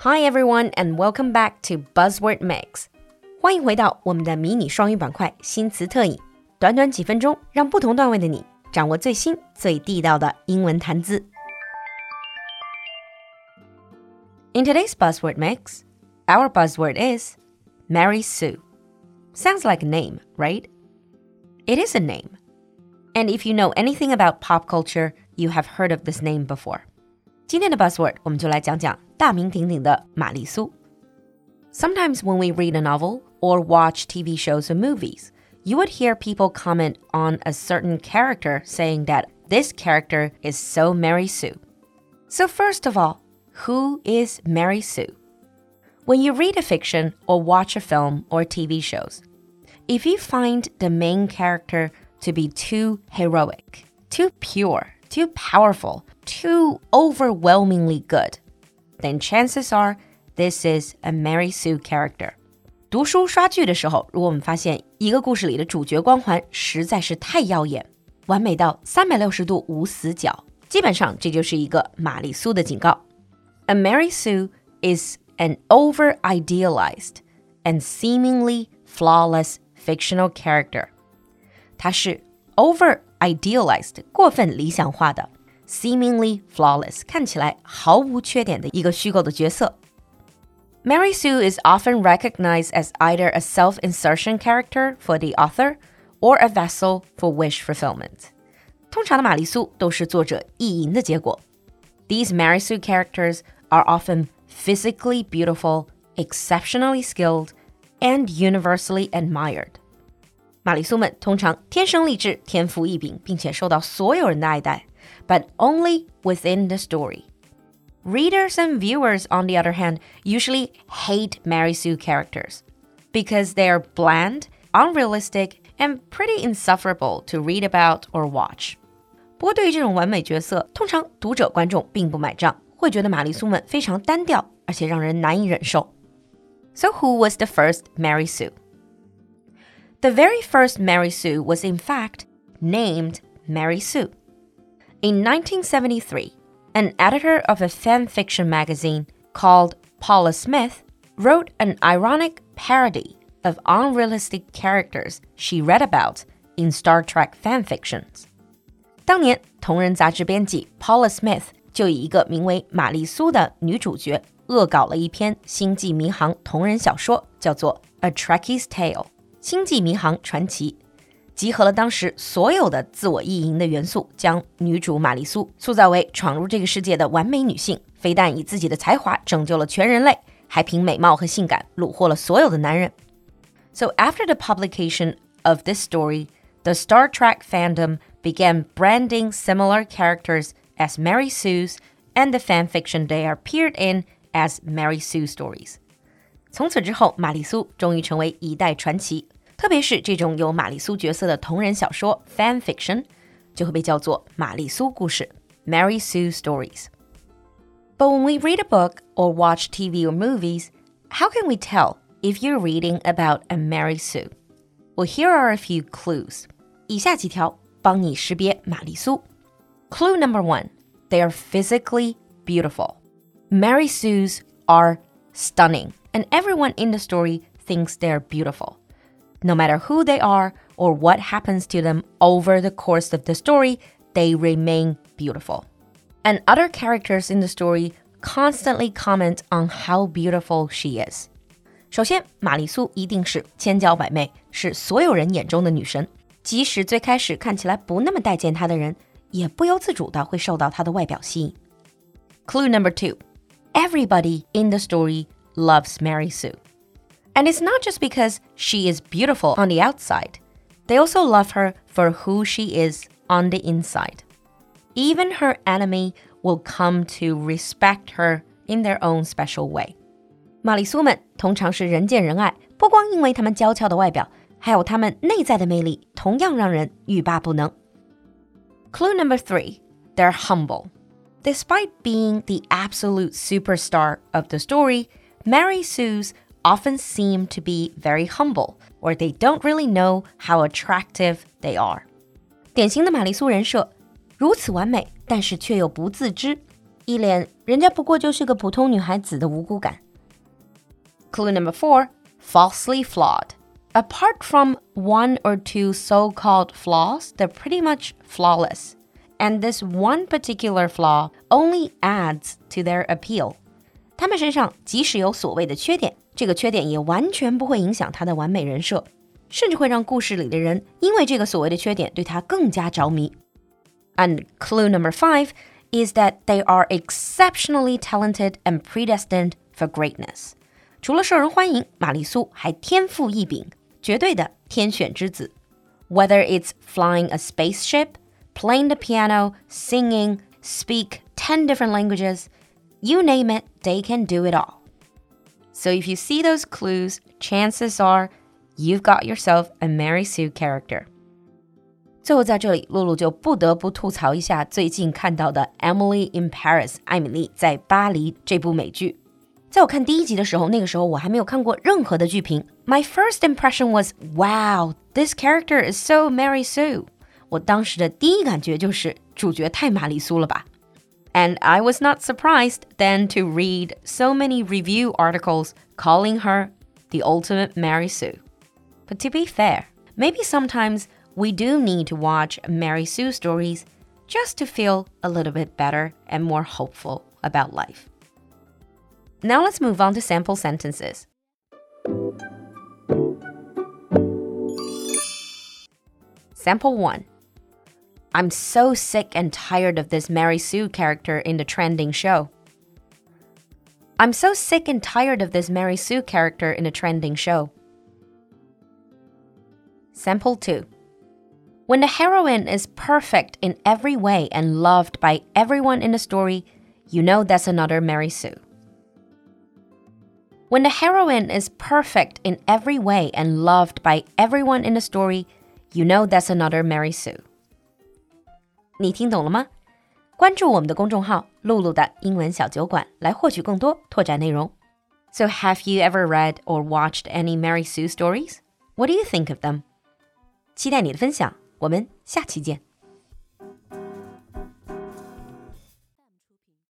Hi everyone, and welcome back to Buzzword Mix. 欢迎回到我们的迷你双语板块新词特饮，短短几分钟，让不同段位的你掌握最新最地道的英文谈资。In today's Buzzword Mix, our buzzword is Mary Sue. Sounds like a name, right? It is a name. And if you know anything about pop culture, you have heard of this name before. 今天的 buzzword 我们就来讲讲 大名鼎鼎的玛丽苏。Sometimes when we read a novel or watch TV shows or movies, you would hear people comment on a certain character saying that this character is so Mary Sue. So first of all, who is Mary Sue? When you read a fiction or watch a film or TV shows, if you find the main character to be too heroic, too pure, too powerful, too overwhelmingly good, then chances are this is a Mary Sue character. 读书刷剧的时候，如果我们发现一个故事里的主角光环实在是太耀眼，完美到三百六十度无死角，基本上这就是一个玛丽苏的警告。A Mary Sue is an over idealized and seemingly flawless fictional character. 它是 over idealized 过分理想化的 ，seemingly flawless 看起来毫无缺点的一个虚构的角色。Mary Sue is often recognized as either a self-insertion character for the author or a vessel for wish fulfillment. 通常的玛丽苏都是作者意淫的结果。These Mary Sue characters are often physically beautiful, exceptionally skilled, and universally admired. 玛丽苏们通常天生丽质、天赋异禀，并且受到所有人的爱戴 ，but only within the story. Readers and viewers, on the other hand, usually hate Mary Sue characters because they are bland, unrealistic, and pretty insufferable to read about or watch. 不过，对于这种完美角色，通常读者观众并不买账，会觉得玛丽苏们非常单调，而且让人难以忍受。So, who was the first Mary Sue? The very first Mary Sue was, in fact, named Mary Sue. In 1973, an editor of a fan fiction magazine called Paula Smith wrote an ironic parody of unrealistic characters she read about in Star Trek fan fictions. 当年，同人杂志编辑 Paula Smith 就以一个名为玛丽苏的女主角恶搞了一篇《星际迷航》同人小说，叫做《A Trekkie's Tale》。《星际迷航传奇》 集合了当时所有的自我意淫的元素，将女主玛丽苏塑造为闯入这个世界的完美女性。非但以自己的才华拯救了全人类，还凭美貌和性感虏获了所有的男人。So after the publication of this story, the Star Trek fandom began branding similar characters as Mary Sue's, and the fan fiction they appeared in as Mary Sue stories. 从此之后，玛丽苏终于成为一代传奇。 特别是这种有玛丽苏角色的同人小说 （fan fiction） 就会被叫做玛丽苏故事 （Mary Sue stories）。But when we read a book or watch TV or movies, how can we tell if you're reading about a Mary Sue? Well, here are a few clues. 以下几条帮你识别玛丽苏。Clue number one: They are physically beautiful. Mary Sues are stunning and everyone in the story thinks they're beautiful. No matter who they are or what happens to them over the course of the story, they remain beautiful. And other characters in the story constantly comment on how beautiful she is. 首先，玛丽苏一定是千娇百媚，是所有人眼中的女神。即使最开始看起来不那么待见她的人，也不由自主的会受到她的外表吸引。Clue number two: Everybody in the story loves Mary Sue. And it's not just because she is beautiful on the outside, they also love her for who she is on the inside. Even her enemy will come to respect her in their own special way. 玛丽苏们通常是人见人爱，不光因为她们娇俏的外表，还有她们内在的魅力，同样让人欲罢不能。Clue number three: They're humble. Despite being the absolute superstar of the story, Mary Sue's often seem to be very humble, or they don't really know how attractive they are. 典型的玛丽苏人设，如此完美，但是却又不自知， 一脸人家不过就是个普通女孩子的无辜感。Clue number four: falsely flawed. Apart from one or two so-called flaws, they're pretty much flawless. And this one particular flaw only adds to their appeal. 他们身上即使有所谓的缺点， 这个缺点也完全不会影响他的完美人设，甚至会让故事里的人因为这个所谓的缺点对他更加着迷。And clue number five is that they are exceptionally talented and predestined for greatness. 除了受人欢迎，玛丽苏还天赋异禀，绝对的天选之子。Whether it's flying a spaceship, playing the piano, singing, speak 10 different languages, you name it, they can do it all. So if you see those clues, chances are you've got yourself a Mary Sue character. 最后，在这里，露露就不得不吐槽一下最近看到的《Emily in Paris》艾米丽在巴黎这部美剧。在我看第一集的时候，那个时候我还没有看过任何的剧评。My first impression was, "Wow, this character is so Mary Sue." 我当时的第一感觉就是主角太玛丽苏了吧。 And I was not surprised then to read so many review articles calling her the ultimate Mary Sue. But to be fair, maybe sometimes we do need to watch Mary Sue stories just to feel a little bit better and more hopeful about life. Now let's move on to sample sentences. Sample 1 I'm so sick and tired of this Mary Sue character in the trending show. I'm so sick and tired of this Mary Sue character in a trending show. Sample 2. When the heroine is perfect in every way and loved by everyone in the story, you know that's another Mary Sue. When the heroine is perfect in every way and loved by everyone in the story, you know that's another Mary Sue. 你听懂了吗？关注我们的公众号“露露的英文小酒馆”来获取更多拓展内容。So, have you ever read or watched any Mary Sue stories? What do you think of them? 期待你的分享，我们下期见。